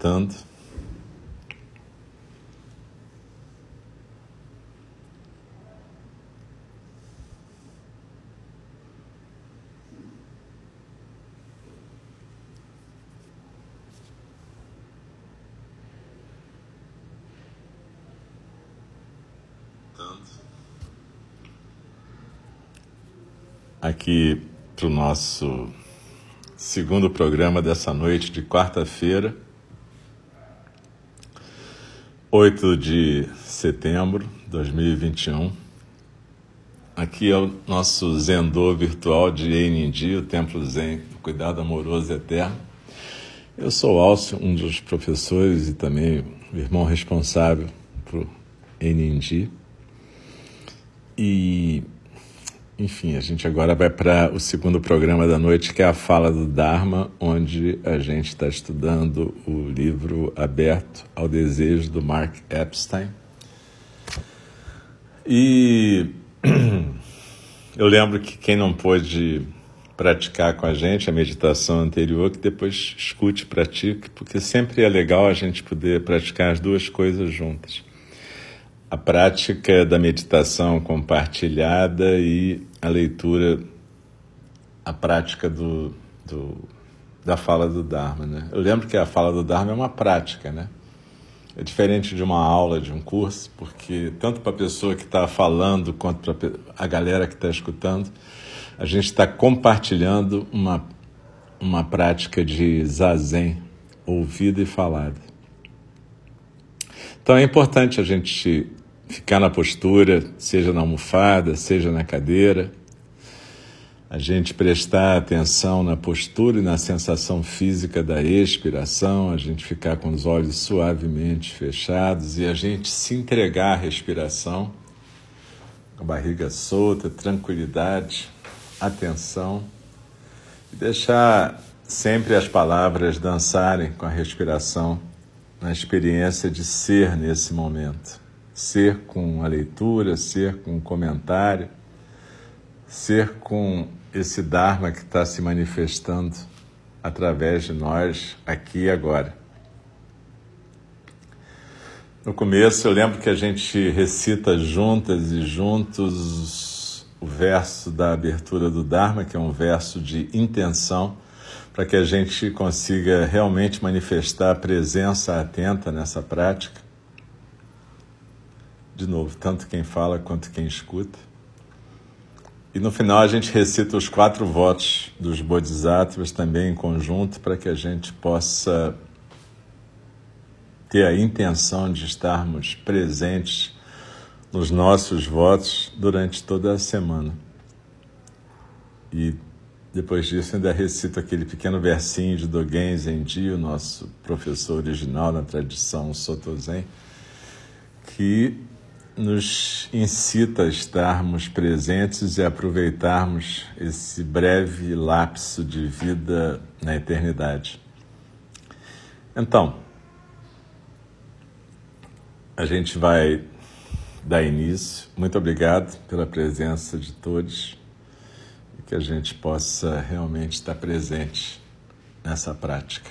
escutando. Aqui para o nosso segundo programa dessa noite de quarta-feira, 8 de setembro de 2021. Aqui é o nosso Zendô virtual de Enindi, o Templo Zen, do Cuidado Amoroso Eterno. Eu sou Alcio, um dos professores e também o irmão responsável por Enindi. E enfim, a gente agora vai para o segundo programa da noite, que é a Fala do Dharma, onde a gente está estudando o livro Aberto ao Desejo do Mark Epstein. E eu lembro que quem não pôde praticar com a gente a meditação anterior, que depois escute e pratique, porque sempre é legal a gente poder praticar as duas coisas juntas a prática da meditação compartilhada e a leitura, a prática do, do, da fala do Dharma. Né? Eu lembro que a fala do Dharma é uma prática, né? É diferente de uma aula, de um curso, porque tanto para a pessoa que está falando quanto para a galera que está escutando, a gente está compartilhando uma, uma prática de zazen, ouvida e falada. Então é importante a gente ficar na postura, seja na almofada, seja na cadeira. A gente prestar atenção na postura e na sensação física da expiração, a gente ficar com os olhos suavemente fechados e a gente se entregar à respiração, a barriga solta, tranquilidade, atenção. E deixar sempre as palavras dançarem com a respiração na experiência de ser nesse momento ser com a leitura, ser com o comentário, ser com esse Dharma que está se manifestando através de nós aqui e agora. No começo eu lembro que a gente recita juntas e juntos o verso da abertura do Dharma, que é um verso de intenção, para que a gente consiga realmente manifestar a presença atenta nessa prática de novo, tanto quem fala quanto quem escuta. E no final a gente recita os quatro votos dos Bodhisattvas também em conjunto para que a gente possa ter a intenção de estarmos presentes nos nossos votos durante toda a semana. E depois disso ainda recito aquele pequeno versinho de Dogen Zenji, o nosso professor original na tradição Soto Zen, que nos incita a estarmos presentes e aproveitarmos esse breve lapso de vida na eternidade. Então, a gente vai dar início. Muito obrigado pela presença de todos e que a gente possa realmente estar presente nessa prática.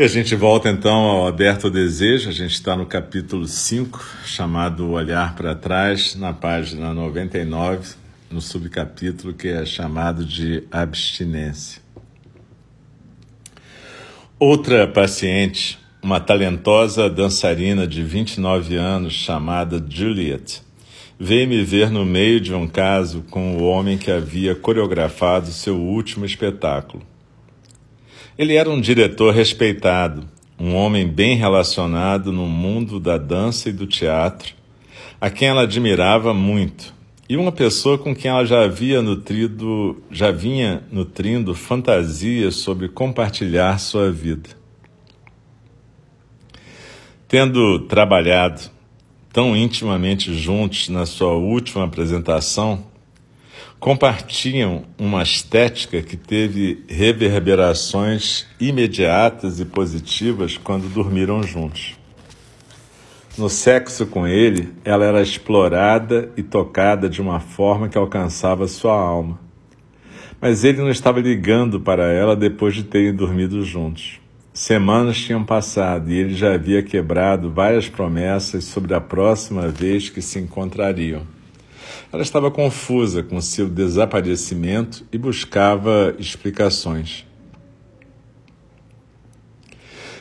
E a gente volta então ao Aberto ao Desejo, a gente está no capítulo 5, chamado Olhar para Trás, na página 99, no subcapítulo que é chamado de Abstinência. Outra paciente, uma talentosa dançarina de 29 anos chamada Juliet, veio me ver no meio de um caso com o homem que havia coreografado seu último espetáculo. Ele era um diretor respeitado, um homem bem relacionado no mundo da dança e do teatro, a quem ela admirava muito e uma pessoa com quem ela já havia nutrido, já vinha nutrindo fantasias sobre compartilhar sua vida. Tendo trabalhado tão intimamente juntos na sua última apresentação, compartilham uma estética que teve reverberações imediatas e positivas quando dormiram juntos. No sexo com ele, ela era explorada e tocada de uma forma que alcançava sua alma. Mas ele não estava ligando para ela depois de terem dormido juntos. Semanas tinham passado e ele já havia quebrado várias promessas sobre a próxima vez que se encontrariam. Ela estava confusa com seu desaparecimento e buscava explicações.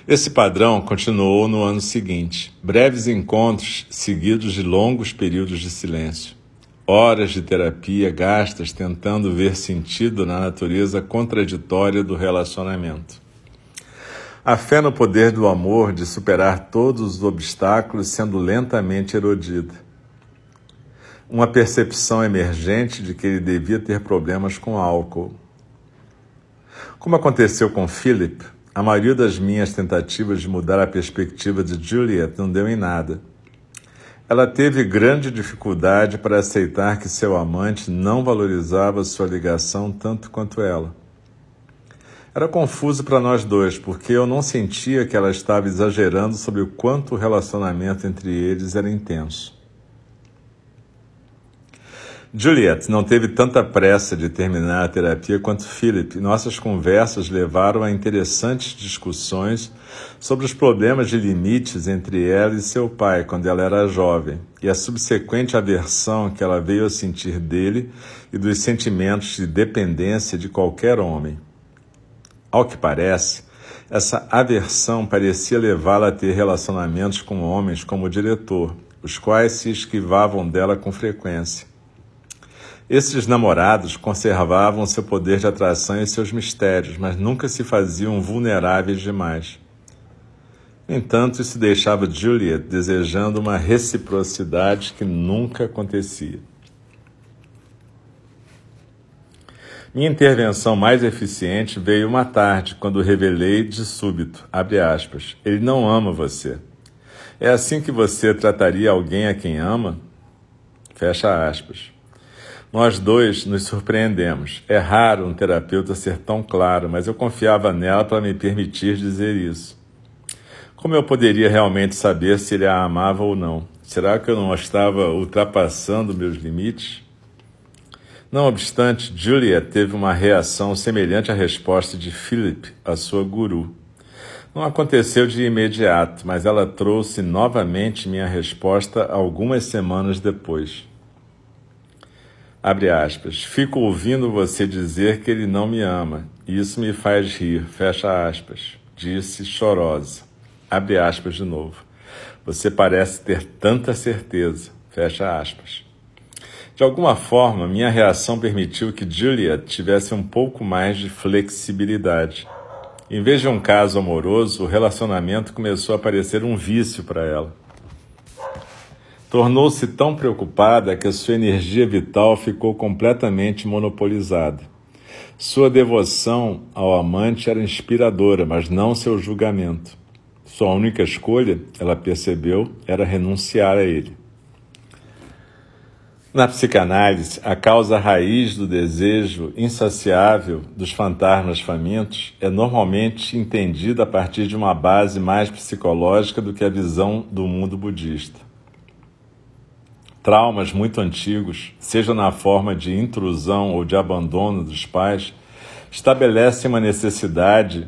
Esse padrão continuou no ano seguinte. Breves encontros seguidos de longos períodos de silêncio. Horas de terapia gastas tentando ver sentido na natureza contraditória do relacionamento. A fé no poder do amor de superar todos os obstáculos sendo lentamente erodida. Uma percepção emergente de que ele devia ter problemas com álcool. Como aconteceu com Philip, a maioria das minhas tentativas de mudar a perspectiva de Juliet não deu em nada. Ela teve grande dificuldade para aceitar que seu amante não valorizava sua ligação tanto quanto ela. Era confuso para nós dois, porque eu não sentia que ela estava exagerando sobre o quanto o relacionamento entre eles era intenso. Juliet não teve tanta pressa de terminar a terapia quanto Philip. Nossas conversas levaram a interessantes discussões sobre os problemas de limites entre ela e seu pai quando ela era jovem e a subsequente aversão que ela veio a sentir dele e dos sentimentos de dependência de qualquer homem. Ao que parece, essa aversão parecia levá-la a ter relacionamentos com homens como o diretor, os quais se esquivavam dela com frequência. Esses namorados conservavam seu poder de atração e seus mistérios, mas nunca se faziam vulneráveis demais. No entanto, isso deixava Juliet desejando uma reciprocidade que nunca acontecia. Minha intervenção mais eficiente veio uma tarde, quando revelei de súbito, aspas, ele não ama você. É assim que você trataria alguém a quem ama? Fecha aspas. Nós dois nos surpreendemos. É raro um terapeuta ser tão claro, mas eu confiava nela para me permitir dizer isso. Como eu poderia realmente saber se ele a amava ou não? Será que eu não estava ultrapassando meus limites? Não obstante, Julia teve uma reação semelhante à resposta de Philip, a sua guru. Não aconteceu de imediato, mas ela trouxe novamente minha resposta algumas semanas depois. Abre aspas. Fico ouvindo você dizer que ele não me ama. Isso me faz rir. Fecha aspas. Disse chorosa. Abre aspas de novo. Você parece ter tanta certeza. Fecha aspas. De alguma forma, minha reação permitiu que Juliet tivesse um pouco mais de flexibilidade. Em vez de um caso amoroso, o relacionamento começou a parecer um vício para ela. Tornou-se tão preocupada que a sua energia vital ficou completamente monopolizada. Sua devoção ao amante era inspiradora, mas não seu julgamento. Sua única escolha, ela percebeu, era renunciar a ele. Na psicanálise, a causa raiz do desejo insaciável dos fantasmas famintos é normalmente entendida a partir de uma base mais psicológica do que a visão do mundo budista. Traumas muito antigos, seja na forma de intrusão ou de abandono dos pais, estabelecem uma necessidade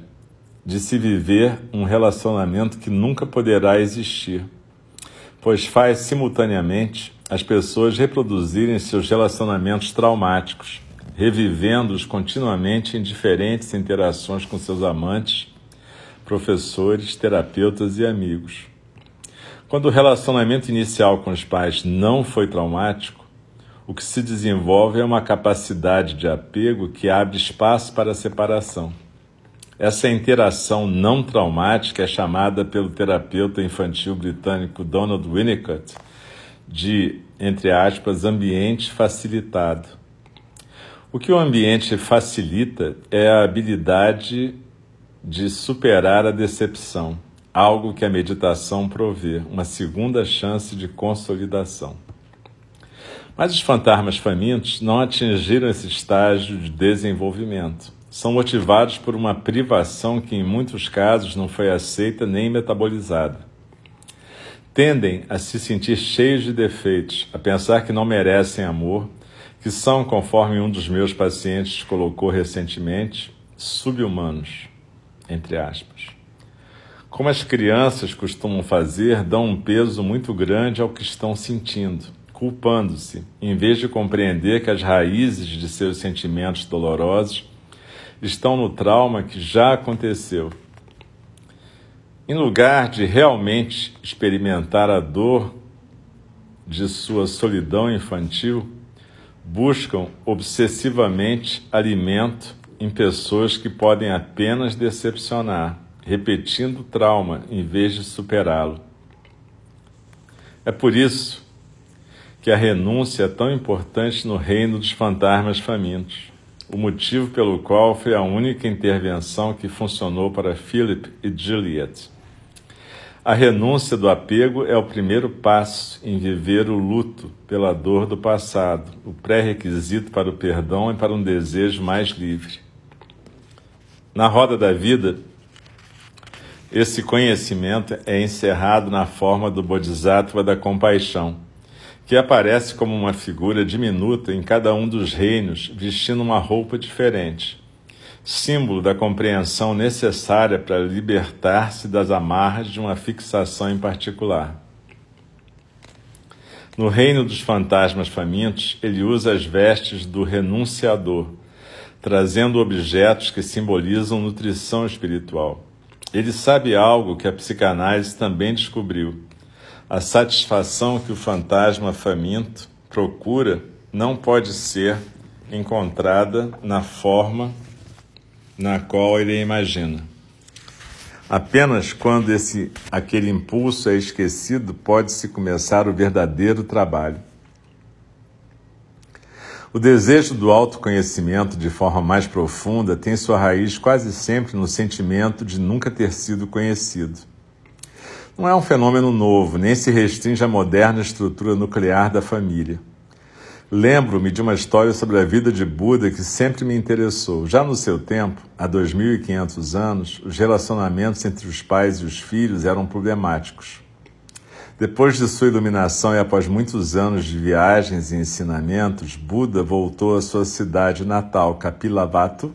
de se viver um relacionamento que nunca poderá existir, pois faz simultaneamente as pessoas reproduzirem seus relacionamentos traumáticos, revivendo-os continuamente em diferentes interações com seus amantes, professores, terapeutas e amigos. Quando o relacionamento inicial com os pais não foi traumático, o que se desenvolve é uma capacidade de apego que abre espaço para a separação. Essa interação não traumática é chamada pelo terapeuta infantil britânico Donald Winnicott de, entre aspas, ambiente facilitado. O que o ambiente facilita é a habilidade de superar a decepção, algo que a meditação provê, uma segunda chance de consolidação. Mas os fantasmas famintos não atingiram esse estágio de desenvolvimento. São motivados por uma privação que, em muitos casos, não foi aceita nem metabolizada tendem a se sentir cheios de defeitos, a pensar que não merecem amor, que são, conforme um dos meus pacientes colocou recentemente, subhumanos, entre aspas. Como as crianças costumam fazer, dão um peso muito grande ao que estão sentindo, culpando-se, em vez de compreender que as raízes de seus sentimentos dolorosos estão no trauma que já aconteceu. Em lugar de realmente experimentar a dor de sua solidão infantil, buscam obsessivamente alimento em pessoas que podem apenas decepcionar, repetindo o trauma em vez de superá-lo. É por isso que a renúncia é tão importante no reino dos fantasmas famintos, o motivo pelo qual foi a única intervenção que funcionou para Philip e Juliet. A renúncia do apego é o primeiro passo em viver o luto pela dor do passado, o pré-requisito para o perdão e para um desejo mais livre. Na roda da vida, esse conhecimento é encerrado na forma do Bodhisattva da compaixão, que aparece como uma figura diminuta em cada um dos reinos, vestindo uma roupa diferente símbolo da compreensão necessária para libertar-se das amarras de uma fixação em particular. No reino dos fantasmas famintos, ele usa as vestes do renunciador, trazendo objetos que simbolizam nutrição espiritual. Ele sabe algo que a psicanálise também descobriu. A satisfação que o fantasma faminto procura não pode ser encontrada na forma na qual ele imagina. Apenas quando esse aquele impulso é esquecido pode-se começar o verdadeiro trabalho. O desejo do autoconhecimento de forma mais profunda tem sua raiz quase sempre no sentimento de nunca ter sido conhecido. Não é um fenômeno novo, nem se restringe à moderna estrutura nuclear da família. Lembro-me de uma história sobre a vida de Buda que sempre me interessou. Já no seu tempo, há 2.500 anos, os relacionamentos entre os pais e os filhos eram problemáticos. Depois de sua iluminação e após muitos anos de viagens e ensinamentos, Buda voltou à sua cidade natal, Kapilavatthu,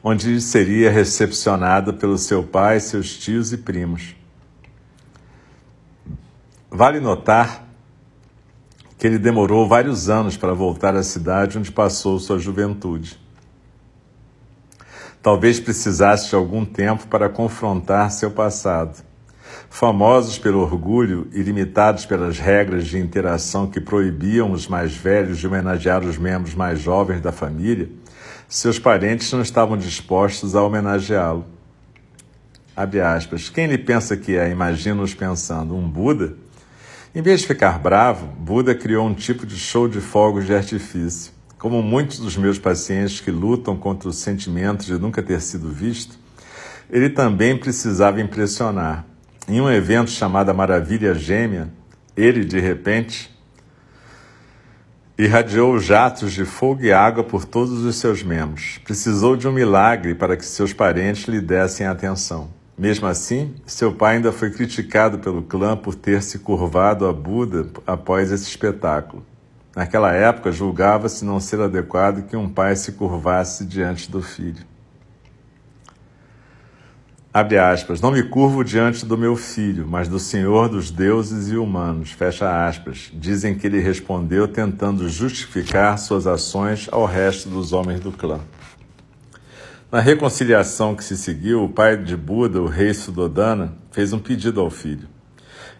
onde seria recepcionado pelo seu pai, seus tios e primos. Vale notar que ele demorou vários anos para voltar à cidade onde passou sua juventude. Talvez precisasse de algum tempo para confrontar seu passado. Famosos pelo orgulho e limitados pelas regras de interação que proibiam os mais velhos de homenagear os membros mais jovens da família, seus parentes não estavam dispostos a homenageá-lo. Abre aspas. Quem lhe pensa que é, imagina-os pensando, um Buda? Em vez de ficar bravo, Buda criou um tipo de show de fogos de artifício. Como muitos dos meus pacientes que lutam contra o sentimento de nunca ter sido visto, ele também precisava impressionar. Em um evento chamado Maravilha Gêmea, ele, de repente, Irradiou jatos de fogo e água por todos os seus membros. Precisou de um milagre para que seus parentes lhe dessem atenção. Mesmo assim, seu pai ainda foi criticado pelo clã por ter se curvado a Buda após esse espetáculo. Naquela época, julgava-se não ser adequado que um pai se curvasse diante do filho. Abre aspas, não me curvo diante do meu filho, mas do Senhor dos deuses e humanos. Fecha aspas. Dizem que ele respondeu tentando justificar suas ações ao resto dos homens do clã. Na reconciliação que se seguiu, o pai de Buda, o rei Sudodana, fez um pedido ao filho.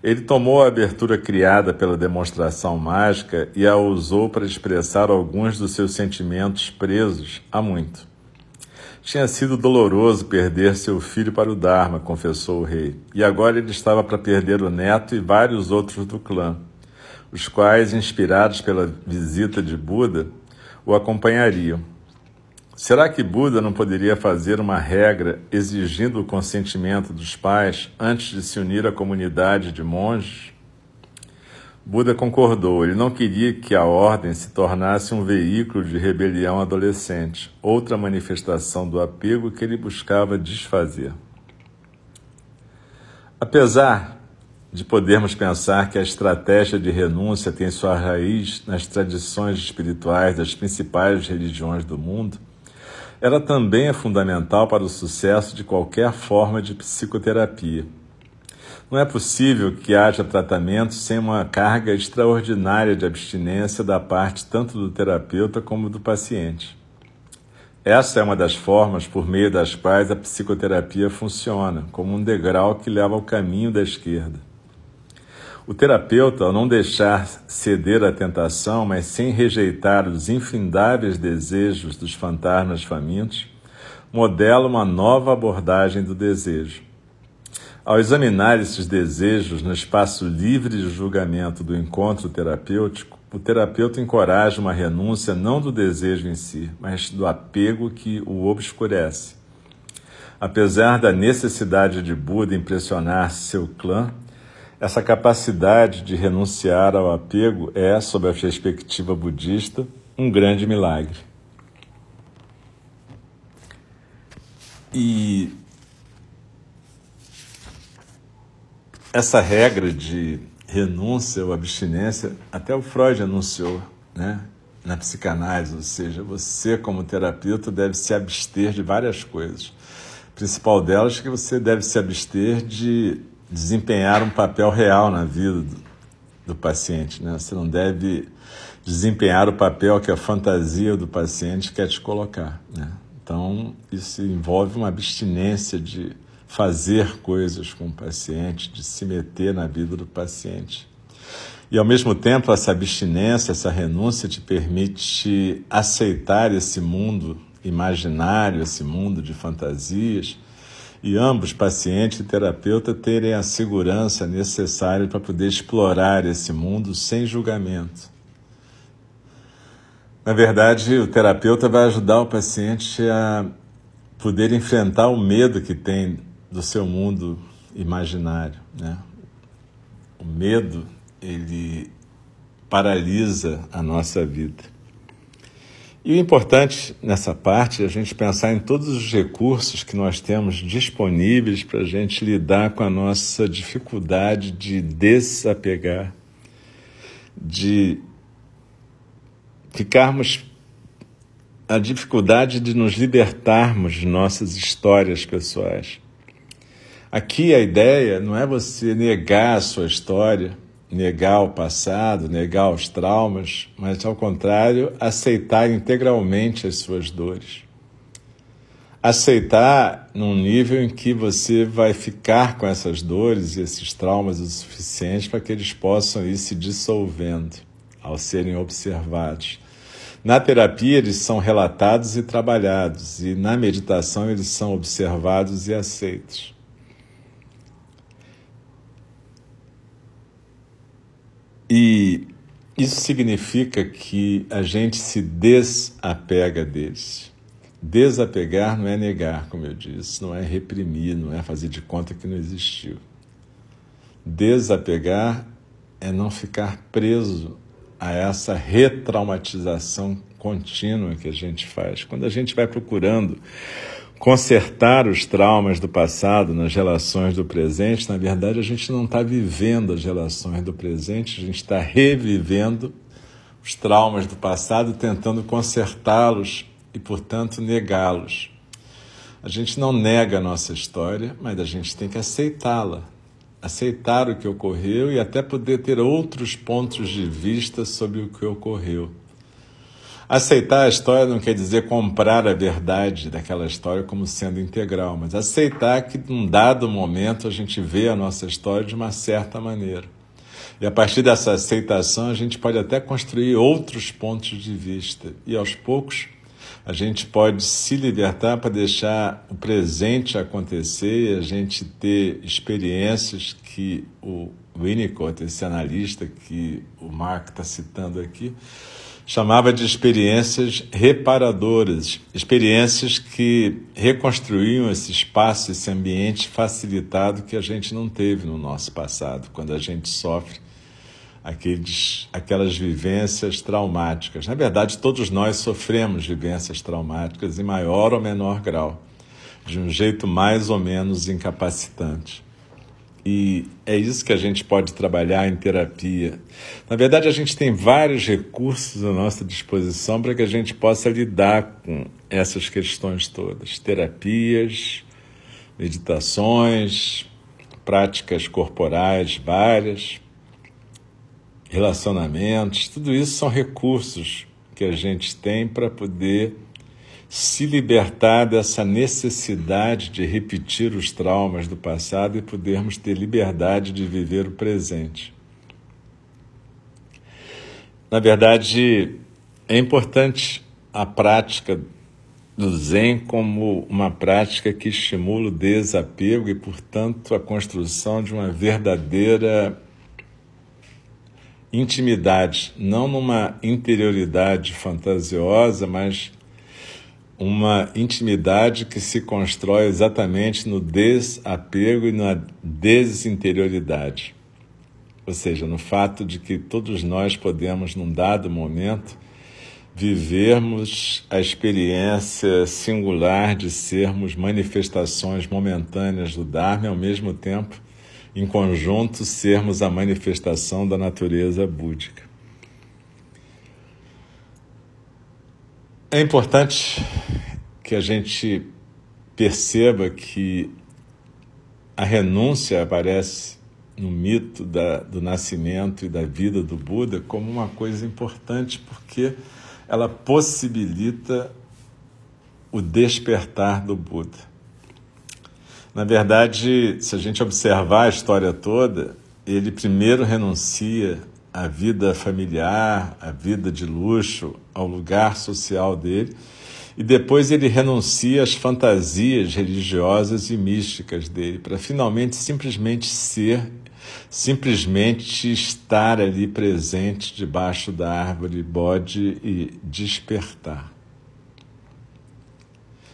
Ele tomou a abertura criada pela demonstração mágica e a usou para expressar alguns dos seus sentimentos presos há muito. Tinha sido doloroso perder seu filho para o Dharma, confessou o rei, e agora ele estava para perder o neto e vários outros do clã, os quais, inspirados pela visita de Buda, o acompanhariam. Será que Buda não poderia fazer uma regra exigindo o consentimento dos pais antes de se unir à comunidade de monges? Buda concordou, ele não queria que a ordem se tornasse um veículo de rebelião adolescente, outra manifestação do apego que ele buscava desfazer. Apesar de podermos pensar que a estratégia de renúncia tem sua raiz nas tradições espirituais das principais religiões do mundo, ela também é fundamental para o sucesso de qualquer forma de psicoterapia não é possível que haja tratamento sem uma carga extraordinária de abstinência da parte tanto do terapeuta como do paciente. Essa é uma das formas por meio das quais a psicoterapia funciona, como um degrau que leva ao caminho da esquerda. O terapeuta, ao não deixar ceder à tentação, mas sem rejeitar os infindáveis desejos dos fantasmas famintos, modela uma nova abordagem do desejo ao examinar esses desejos no espaço livre de julgamento do encontro terapêutico, o terapeuta encoraja uma renúncia não do desejo em si, mas do apego que o obscurece. Apesar da necessidade de Buda impressionar seu clã, essa capacidade de renunciar ao apego é, sob a perspectiva budista, um grande milagre. E essa regra de renúncia ou abstinência, até o Freud anunciou, né? Na psicanálise, ou seja, você como terapeuta deve se abster de várias coisas. A principal delas é que você deve se abster de desempenhar um papel real na vida do, do paciente, né? Você não deve desempenhar o papel que a fantasia do paciente quer te colocar, né? Então, isso envolve uma abstinência de fazer coisas com o paciente, de se meter na vida do paciente. E ao mesmo tempo, essa abstinência, essa renúncia te permite aceitar esse mundo imaginário, esse mundo de fantasias, e ambos, paciente e terapeuta, terem a segurança necessária para poder explorar esse mundo sem julgamento. Na verdade, o terapeuta vai ajudar o paciente a poder enfrentar o medo que tem do seu mundo imaginário. Né? O medo, ele paralisa a nossa vida. E o importante nessa parte é a gente pensar em todos os recursos que nós temos disponíveis para a gente lidar com a nossa dificuldade de desapegar, de ficarmos a dificuldade de nos libertarmos de nossas histórias pessoais. Aqui a ideia não é você negar a sua história, negar o passado, negar os traumas, mas ao contrário, aceitar integralmente as suas dores. Aceitar num nível em que você vai ficar com essas dores e esses traumas o suficiente para que eles possam ir se dissolvendo ao serem observados. Na terapia, eles são relatados e trabalhados, e na meditação, eles são observados e aceitos. E isso significa que a gente se desapega deles. Desapegar não é negar, como eu disse, não é reprimir, não é fazer de conta que não existiu. Desapegar é não ficar preso a essa retraumatização contínua que a gente faz. Quando a gente vai procurando consertar os traumas do passado nas relações do presente, na verdade a gente não está vivendo as relações do presente, a gente está revivendo os traumas do passado, tentando consertá-los e, portanto, negá-los. A gente não nega a nossa história, mas a gente tem que aceitá-la. Aceitar o que ocorreu e até poder ter outros pontos de vista sobre o que ocorreu. Aceitar a história não quer dizer comprar a verdade daquela história como sendo integral, mas aceitar que, num dado momento, a gente vê a nossa história de uma certa maneira. E a partir dessa aceitação, a gente pode até construir outros pontos de vista. E aos poucos, a gente pode se libertar para deixar o presente acontecer e a gente ter experiências que o Winnicott, esse analista que o Mark está citando aqui, chamava de experiências reparadoras, experiências que reconstruíam esse espaço, esse ambiente facilitado que a gente não teve no nosso passado, quando a gente sofre aqueles, aquelas vivências traumáticas. Na verdade, todos nós sofremos vivências traumáticas em maior ou menor grau, de um jeito mais ou menos incapacitante. E é isso que a gente pode trabalhar em terapia. Na verdade, a gente tem vários recursos à nossa disposição para que a gente possa lidar com essas questões todas: terapias, meditações, práticas corporais várias, relacionamentos, tudo isso são recursos que a gente tem para poder se libertar dessa necessidade de repetir os traumas do passado e podermos ter liberdade de viver o presente. Na verdade, é importante a prática do Zen como uma prática que estimula o desapego e, portanto, a construção de uma verdadeira intimidade, não numa interioridade fantasiosa, mas uma intimidade que se constrói exatamente no desapego e na desinterioridade. Ou seja, no fato de que todos nós podemos, num dado momento, vivermos a experiência singular de sermos manifestações momentâneas do Dharma e, ao mesmo tempo, em conjunto, sermos a manifestação da natureza búdica. É importante que a gente perceba que a renúncia aparece no mito da, do nascimento e da vida do Buda como uma coisa importante porque ela possibilita o despertar do Buda. Na verdade, se a gente observar a história toda, ele primeiro renuncia a vida familiar, a vida de luxo, ao lugar social dele, e depois ele renuncia às fantasias religiosas e místicas dele, para finalmente simplesmente ser, simplesmente estar ali presente debaixo da árvore bode e despertar.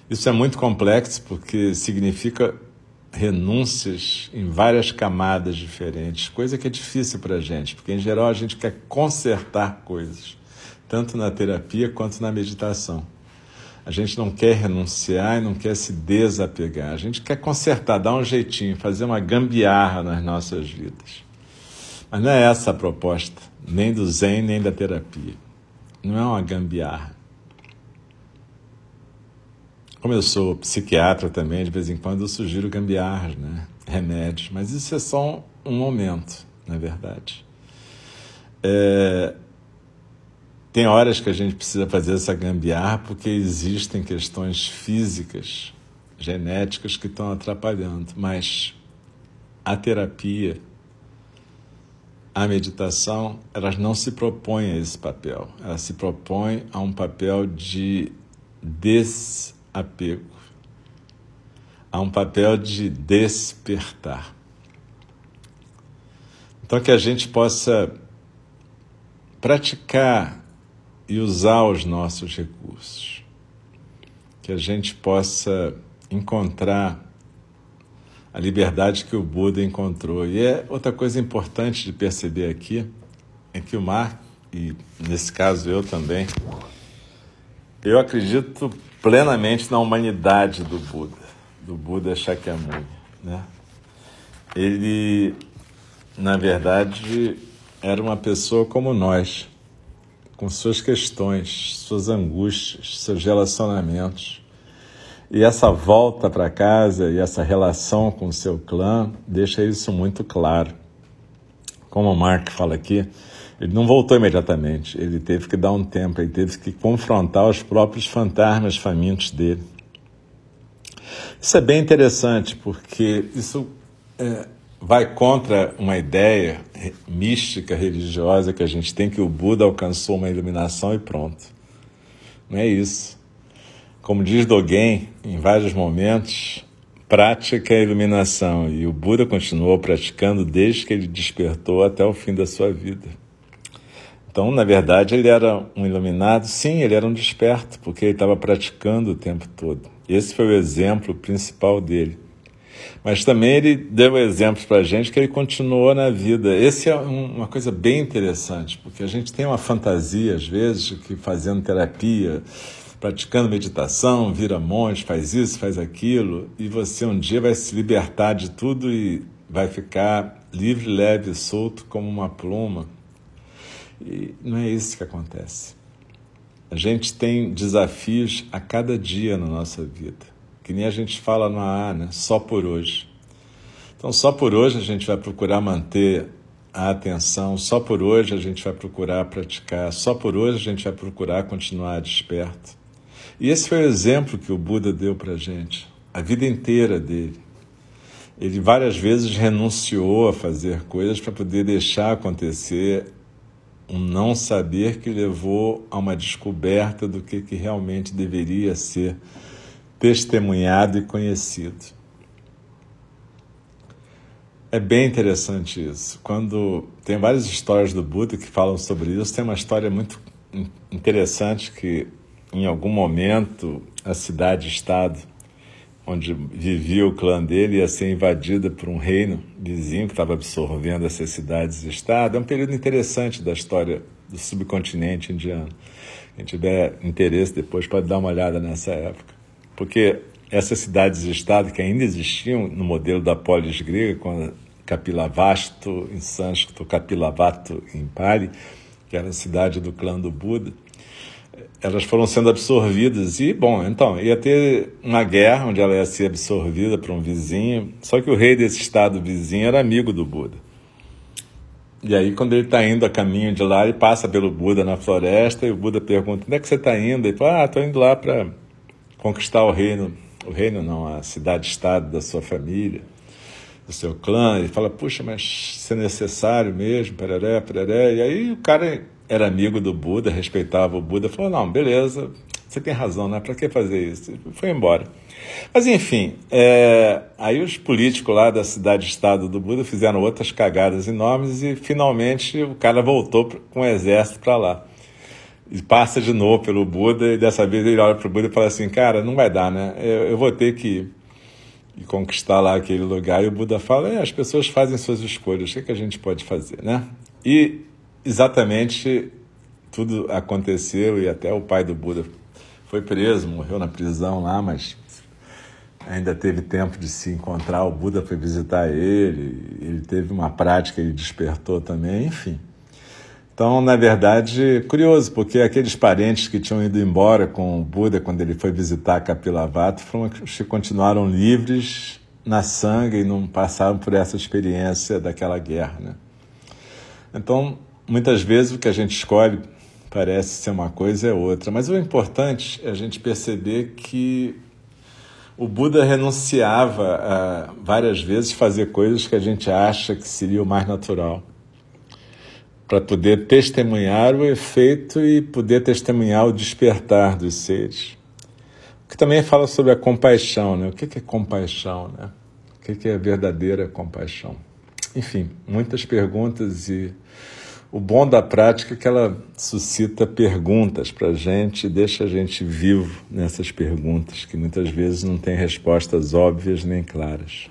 Isso é muito complexo porque significa renúncias em várias camadas diferentes, coisa que é difícil para a gente, porque em geral a gente quer consertar coisas, tanto na terapia quanto na meditação. A gente não quer renunciar e não quer se desapegar, a gente quer consertar, dar um jeitinho, fazer uma gambiarra nas nossas vidas. Mas não é essa a proposta, nem do Zen, nem da terapia. Não é uma gambiarra. Como eu sou psiquiatra também, de vez em quando eu sugiro gambiarras, né? remédios, mas isso é só um momento, na verdade. É... Tem horas que a gente precisa fazer essa gambiarra porque existem questões físicas, genéticas que estão atrapalhando, mas a terapia, a meditação, elas não se propõem a esse papel, elas se propõem a um papel de des apego. Há um papel de despertar. Então, que a gente possa praticar e usar os nossos recursos. Que a gente possa encontrar a liberdade que o Buda encontrou. E é outra coisa importante de perceber aqui é que o Mark e nesse caso eu também, eu acredito plenamente na humanidade do Buda, do Buda Shakyamuni. Né? Ele, na verdade, era uma pessoa como nós, com suas questões, suas angústias, seus relacionamentos. E essa volta para casa e essa relação com o seu clã deixa isso muito claro. Como o Mark fala aqui, ele não voltou imediatamente, ele teve que dar um tempo, ele teve que confrontar os próprios fantasmas famintos dele. Isso é bem interessante, porque isso é, vai contra uma ideia mística, religiosa que a gente tem que o Buda alcançou uma iluminação e pronto. Não é isso. Como diz Dogen, em vários momentos, prática é iluminação e o Buda continuou praticando desde que ele despertou até o fim da sua vida. Então, na verdade, ele era um iluminado? Sim, ele era um desperto, porque ele estava praticando o tempo todo. Esse foi o exemplo principal dele. Mas também ele deu exemplos para a gente que ele continuou na vida. Esse é uma coisa bem interessante, porque a gente tem uma fantasia, às vezes, que fazendo terapia, praticando meditação, vira monge, faz isso, faz aquilo, e você um dia vai se libertar de tudo e vai ficar livre, leve, solto como uma pluma. E não é isso que acontece. A gente tem desafios a cada dia na nossa vida, que nem a gente fala no AA, né? Só por hoje. Então, só por hoje a gente vai procurar manter a atenção, só por hoje a gente vai procurar praticar, só por hoje a gente vai procurar continuar desperto. E esse foi o exemplo que o Buda deu para a gente, a vida inteira dele. Ele várias vezes renunciou a fazer coisas para poder deixar acontecer um não saber que levou a uma descoberta do que, que realmente deveria ser testemunhado e conhecido. É bem interessante isso. Quando tem várias histórias do Buda que falam sobre isso, tem uma história muito interessante que em algum momento a cidade-estado onde vivia o clã dele, ia ser invadida por um reino vizinho que estava absorvendo essas cidades-estado. É um período interessante da história do subcontinente indiano. Quem tiver interesse depois pode dar uma olhada nessa época. Porque essas cidades-estado que ainda existiam no modelo da polis grega, com Kapilavastu em sânscrito, Kapilavato em Pali, que era a cidade do clã do Buda, elas foram sendo absorvidas. E, bom, então, ia ter uma guerra onde ela ia ser absorvida por um vizinho, só que o rei desse estado vizinho era amigo do Buda. E aí, quando ele está indo a caminho de lá, ele passa pelo Buda na floresta e o Buda pergunta: onde é que você está indo? Ele fala: ah, estou indo lá para conquistar o reino. O reino não, a cidade-estado da sua família, do seu clã. Ele fala: puxa, mas isso é necessário mesmo, pereré, pereré. E aí o cara era amigo do Buda, respeitava o Buda, falou: não, beleza, você tem razão, né? Para que fazer isso? E foi embora. Mas enfim, é... aí os políticos lá da cidade-estado do Buda fizeram outras cagadas enormes e finalmente o cara voltou com o exército para lá. E passa de novo pelo Buda e dessa vez ele olha para o Buda e fala assim: cara, não vai dar, né? Eu, eu vou ter que conquistar lá aquele lugar. E o Buda fala: é, as pessoas fazem suas escolhas, o que, é que a gente pode fazer, né? E exatamente tudo aconteceu e até o pai do Buda foi preso, morreu na prisão lá, mas ainda teve tempo de se encontrar. O Buda foi visitar ele, ele teve uma prática, ele despertou também, enfim. Então, na verdade, curioso, porque aqueles parentes que tinham ido embora com o Buda quando ele foi visitar Kapilavatta foram, continuaram livres na sangue e não passaram por essa experiência daquela guerra, né? Então, Muitas vezes o que a gente escolhe parece ser uma coisa é outra, mas o importante é a gente perceber que o Buda renunciava a várias vezes fazer coisas que a gente acha que seria o mais natural, para poder testemunhar o efeito e poder testemunhar o despertar dos seres. O que também fala sobre a compaixão, né? O que é compaixão, né? O que é verdadeira compaixão? Enfim, muitas perguntas e o bom da prática é que ela suscita perguntas para a gente, deixa a gente vivo nessas perguntas, que muitas vezes não tem respostas óbvias nem claras.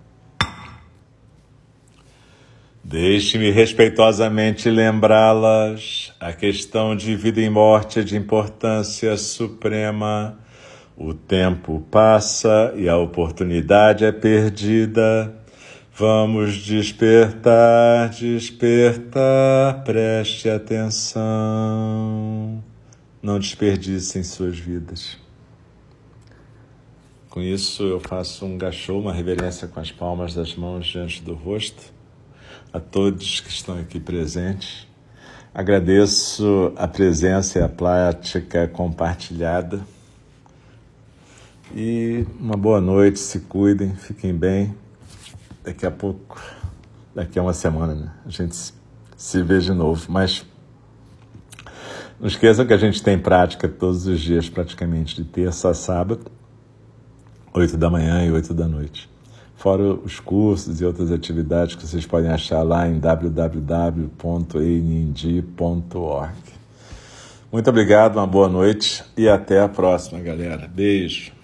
Deixe-me respeitosamente lembrá-las. A questão de vida e morte é de importância suprema. O tempo passa e a oportunidade é perdida. Vamos despertar, despertar, preste atenção. Não desperdicem suas vidas. Com isso, eu faço um gachô, uma reverência com as palmas das mãos diante do rosto a todos que estão aqui presentes. Agradeço a presença e a prática compartilhada. E uma boa noite, se cuidem, fiquem bem. Daqui a pouco, daqui a uma semana, né? a gente se vê de novo. Mas não esqueçam que a gente tem prática todos os dias, praticamente, de terça a sábado, 8 da manhã e 8 da noite fora os cursos e outras atividades que vocês podem achar lá em www.einindi.org. Muito obrigado, uma boa noite e até a próxima, galera. Beijo.